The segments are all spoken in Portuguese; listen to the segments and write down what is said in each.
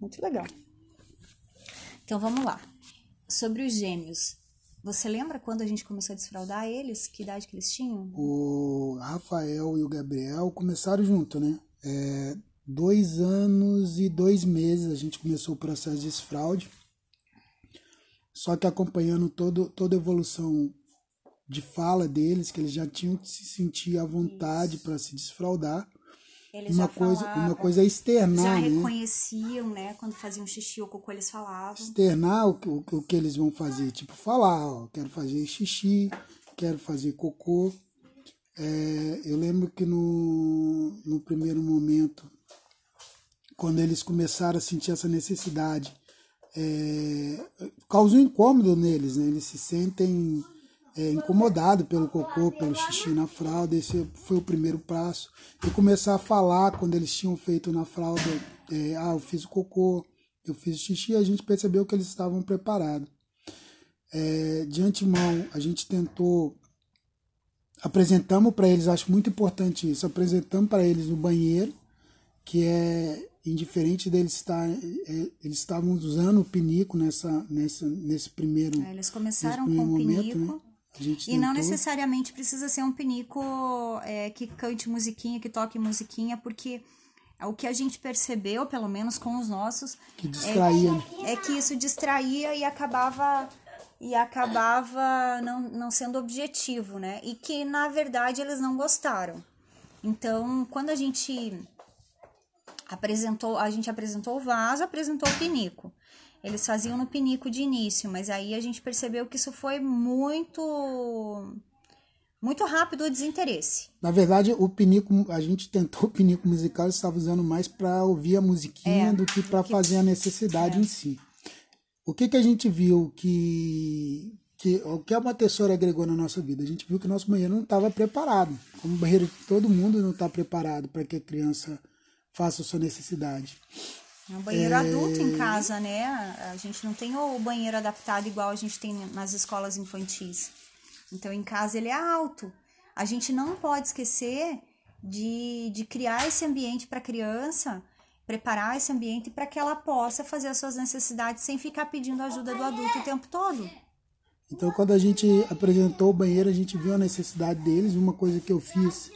Muito legal. Então vamos lá. Sobre os gêmeos. Você lembra quando a gente começou a desfraudar eles? Que idade que eles tinham? O Rafael e o Gabriel começaram junto, né? É, dois anos e dois meses a gente começou o processo de desfraude. Só que acompanhando todo, toda a evolução de fala deles, que eles já tinham que se sentir à vontade para se desfraudar. Eles uma já coisa, falavam, uma coisa é externar, já né? reconheciam, né? Quando faziam xixi ou cocô, eles falavam. Externar o, o, o que eles vão fazer, tipo falar, ó, quero fazer xixi, quero fazer cocô. É, eu lembro que no, no primeiro momento, quando eles começaram a sentir essa necessidade, é, causa um incômodo neles, né? Eles se sentem é, incomodados pelo cocô, pelo xixi na fralda. Esse foi o primeiro passo. E começar a falar quando eles tinham feito na fralda, é, ah, eu fiz o cocô, eu fiz o xixi, a gente percebeu que eles estavam preparados. É, de antemão, a gente tentou apresentamos para eles, acho muito importante isso, apresentamos para eles no banheiro, que é indiferente deles estar, é, eles estavam usando o pinico nessa, nessa, nesse primeiro, É, Eles começaram nesse com primeiro o momento, pinico. né? Gente E não necessariamente precisa ser um pinico é, que cante musiquinha, que toque musiquinha, porque o que a gente percebeu, pelo menos com os nossos, que distraía, né? é que isso distraía e acabava e acabava não, não sendo objetivo, né? E que na verdade eles não gostaram. Então, quando a gente apresentou, a gente apresentou o vaso, apresentou o pinico. Eles faziam no pinico de início, mas aí a gente percebeu que isso foi muito muito rápido o desinteresse. Na verdade, o pinico, a gente tentou o pinico musical, eles estavam usando mais para ouvir a musiquinha É, do que para fazer a necessidade em si. O que, que a gente viu que, que o que a Montessori agregou na nossa vida? A gente viu que nosso banheiro não estava preparado. Como o banheiro de todo mundo não está preparado para que a criança faça a sua necessidade. É um banheiro adulto em casa, né? A gente não tem o banheiro adaptado igual a gente tem nas escolas infantis. Então, em casa ele é alto. A gente não pode esquecer de, de criar esse ambiente para a criança, preparar esse ambiente para que ela possa fazer as suas necessidades sem ficar pedindo ajuda do adulto o tempo todo. Então, quando a gente apresentou o banheiro, a gente viu a necessidade deles. Uma coisa que eu fiz,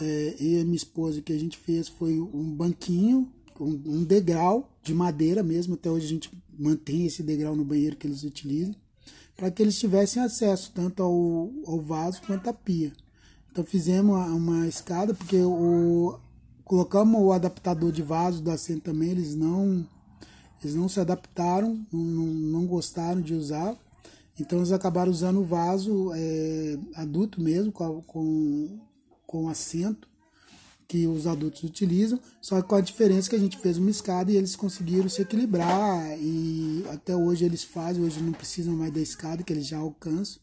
é, eu e a minha esposa, que a gente fez foi um banquinho, um, degrau de madeira mesmo. Até hoje a gente mantém esse degrau no banheiro que eles utilizam, para que eles tivessem acesso tanto ao, ao vaso quanto à pia. Então, fizemos uma, uma escada, porque o, colocamos o adaptador de vaso da Sen também, eles não, eles não se adaptaram, não, não gostaram de usar. Então eles acabaram usando o vaso é, adulto mesmo, com, com, com assento, que os adultos utilizam, só com a diferença que a gente fez uma escada e eles conseguiram se equilibrar e até hoje eles fazem, hoje não precisam mais da escada, que eles já alcançam.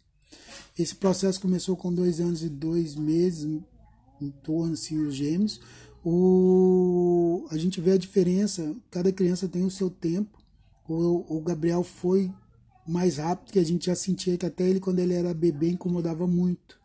Esse processo começou com dois anos e dois meses, em torno assim, os gêmeos. O, a gente vê a diferença, cada criança tem o seu tempo. O, o Gabriel foi mais rápido, que a gente já sentia que até ele, quando ele era bebê, incomodava muito.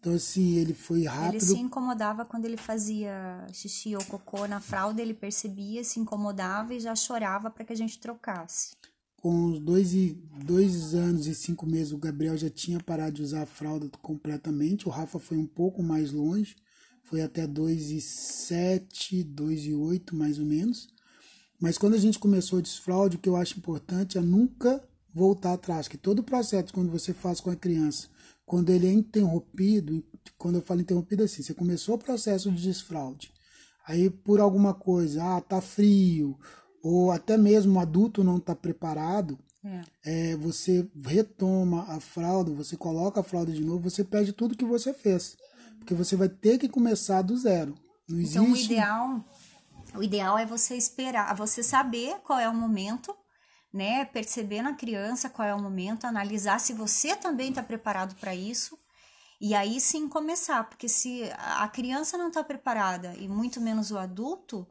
Então, assim, ele foi rápido. Ele se incomodava quando ele fazia xixi ou cocô na fralda, ele percebia, se incomodava e já chorava para que a gente trocasse. Com os dois, e, dois anos e cinco meses, o Gabriel já tinha parado de usar a fralda completamente. O Rafa foi um pouco mais longe, foi até dois e sete, dois e oito, mais ou menos. Mas quando a gente começou o desfraude, o que eu acho importante é nunca voltar atrás, que todo o processo quando você faz com a criança, quando ele é interrompido, quando eu falo interrompido assim, você começou o processo de desfraude, aí por alguma coisa, ah, tá frio, ou até mesmo o adulto não está preparado, É. é, você retoma a fralda, você coloca a fralda de novo, você perde tudo que você fez, porque você vai ter que começar do zero. Não existe. Então, o ideal, o ideal é você esperar, você saber qual é o momento, né? Perceber na criança qual é o momento, analisar se você também está preparado para isso. E aí sim começar, porque se a criança não está preparada e muito menos o adulto,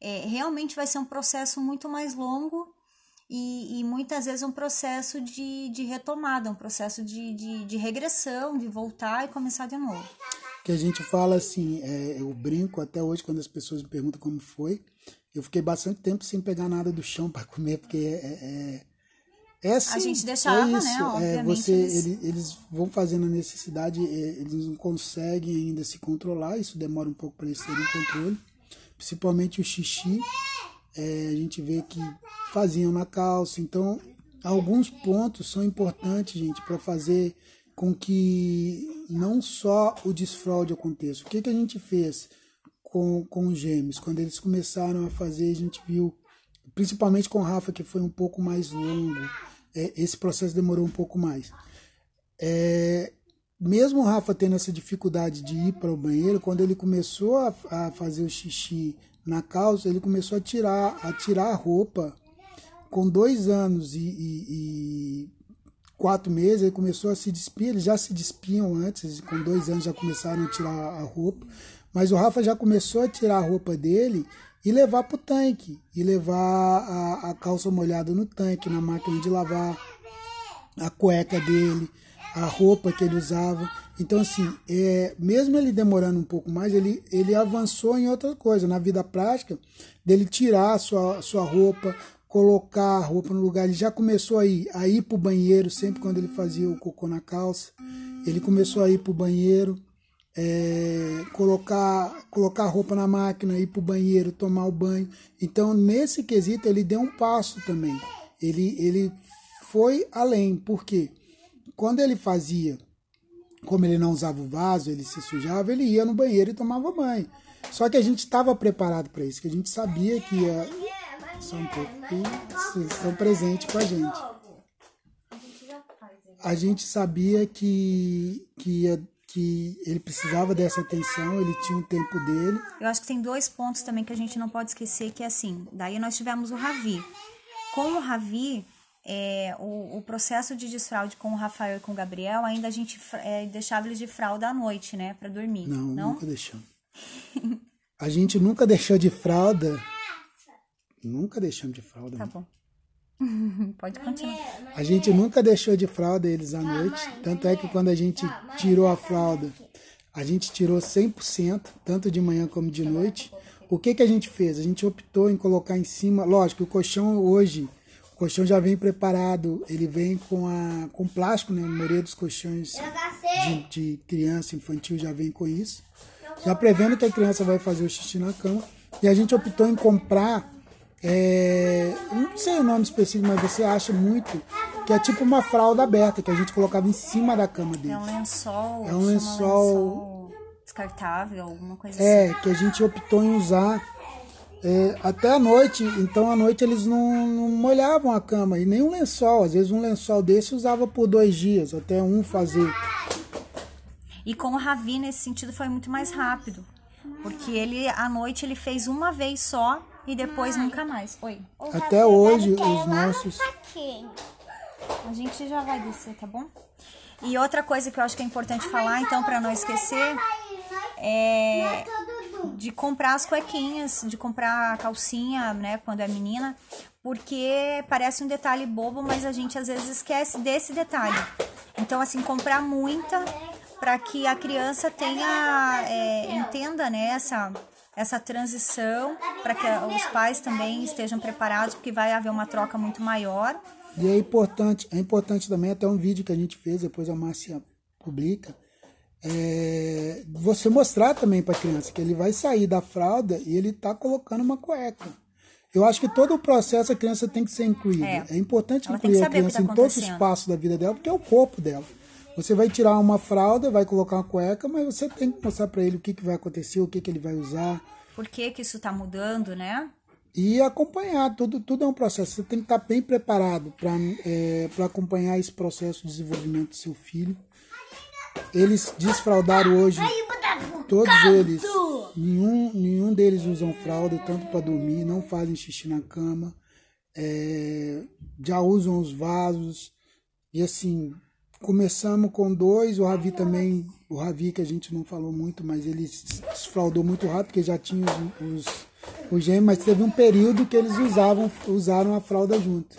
é, realmente vai ser um processo muito mais longo e, e muitas vezes um processo de, de retomada, um processo de, de, de regressão, de voltar e começar de novo. que a gente fala assim, é, eu brinco até hoje quando as pessoas me perguntam como foi, Eu fiquei bastante tempo sem pegar nada do chão para comer, porque é, é, é, é assim, A gente deixava, é né? isso, É, Obviamente, você, eles- ele- eles vão fazendo a necessidade, é, eles não conseguem ainda se controlar, isso demora um pouco para eles terem controle. Principalmente o xixi, é, a gente vê que faziam na calça. Então, alguns pontos são importantes, gente, para fazer com que não só o desfraude aconteça. O que, que a gente fez com, com os gêmeos? Quando eles começaram a fazer, a gente viu, principalmente com o Rafa, que foi um pouco mais longo, é, esse processo demorou um pouco mais. É, mesmo o Rafa tendo essa dificuldade de ir para o banheiro, quando ele começou a, a fazer o xixi na calça, ele começou a tirar a, tirar a roupa. Com dois anos e, e- e quatro meses, ele começou a se despir. Eles já se despiam antes, com dois anos já começaram a tirar a roupa. Mas o Rafa já começou a tirar a roupa dele e levar para o tanque. E levar a, a calça molhada no tanque, na máquina de lavar a cueca dele, a roupa que ele usava. Então, assim, é, mesmo ele demorando um pouco mais, ele, ele avançou em outra coisa, na vida prática, dele tirar a sua, sua roupa, colocar a roupa no lugar. Ele já começou a ir, a ir para o banheiro, sempre quando ele fazia o cocô na calça. Ele começou a ir para o banheiro, é, colocar, colocar roupa na máquina, ir para o banheiro, tomar o banho. Então, nesse quesito, ele deu um passo também. Ele, ele foi além, porque quando ele fazia, como ele não usava o vaso, ele se sujava, ele ia no banheiro e tomava banho. Só que a gente estava preparado para isso, que a gente sabia que ia. Só um pouco, presentes com a gente. A gente sabia que, que, ia, que ele precisava dessa atenção, ele tinha o tempo dele. Eu acho que tem dois pontos também que a gente não pode esquecer, que é assim, daí nós tivemos o Ravi. Com o Ravi, é, o, o processo de desfraude com o Rafael e com o Gabriel, ainda a gente é, deixava eles de fralda à noite, né, pra dormir. Não, não? nunca deixamos. A gente nunca deixou de fralda. Nunca deixamos de fralda. Tá bom. Pode continuar. A gente nunca deixou de fralda eles à noite. Tanto é que quando a gente tirou a fralda, a gente tirou 100%, tanto de manhã como de noite. O que, que a gente fez? A gente optou em colocar em cima. Lógico, o colchão hoje, o colchão já vem preparado, ele vem com, a, com plástico, né? A maioria dos colchões de, de criança, infantil já vem com isso. Já prevendo que a criança vai fazer o xixi na cama. E a gente optou em comprar é, não sei o nome específico, mas você acha muito que é tipo uma fralda aberta que a gente colocava em cima da cama dele. É um lençol. É um chama lençol- descartável, alguma coisa assim. É, que a gente optou em usar é, até a noite. Então à noite eles não, não molhavam a cama e nem um lençol. Às vezes um lençol desse usava por dois dias, até um fazer. E com o Ravi, nesse sentido, foi muito mais rápido. Porque ele, à noite, ele fez uma vez só e depois nunca mais. Oi. Até hoje os nossos. A gente já vai descer, tá bom? E outra coisa que eu acho que é importante falar, então, para não esquecer, é de comprar as cuequinhas, de comprar a calcinha, né, quando é menina, porque parece um detalhe bobo, mas a gente às vezes esquece desse detalhe. Então, assim, comprar muita para que a criança tenha, é, entenda, né, essa, essa transição, para que os pais também estejam preparados, porque vai haver uma troca muito maior. E é importante, é importante também, até um vídeo que a gente fez, depois a Márcia publica, é, você mostrar também para a criança que ele vai sair da fralda e ele está colocando uma cueca. Eu acho que todo o processo a criança tem que ser incluída. É. É, importante incluir a criança tá em todos os passos da vida dela, porque é o corpo dela. Você vai tirar uma fralda, vai colocar uma cueca, mas você tem que mostrar para ele o que, que vai acontecer, o que, que ele vai usar. Por que que isso tá mudando, né? E acompanhar, tudo, tudo é um processo. Você tem que estar bem preparado para é, pra acompanhar esse processo de desenvolvimento do seu filho. Eles desfraldaram hoje, todos eles, nenhum, nenhum deles usam fralda, tanto para dormir, não fazem xixi na cama, é, já usam os vasos. E assim, começamos com dois, o Ravi também, o Ravi que a gente não falou muito, mas ele se desfraldou muito rápido, porque já tinha os, os, os gêmeos, mas teve um período que eles usavam, usaram a fralda junto.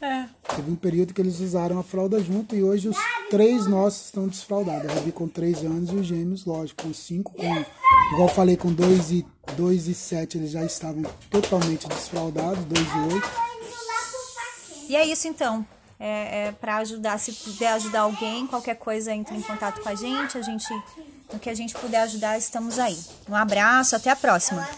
É. Teve um período que eles usaram a fralda junto e hoje os três nossos estão desfraldados. A Ravi com 3 anos e os gêmeos, lógico, com 5, com, igual eu falei, com 2 e, 2 e 7 eles já estavam totalmente desfraldados, 2 e 8. E é isso então. É, é para ajudar, se puder ajudar alguém, qualquer coisa entre em contato com a gente. A gente, no que a gente puder ajudar, estamos aí. Um abraço, até a próxima.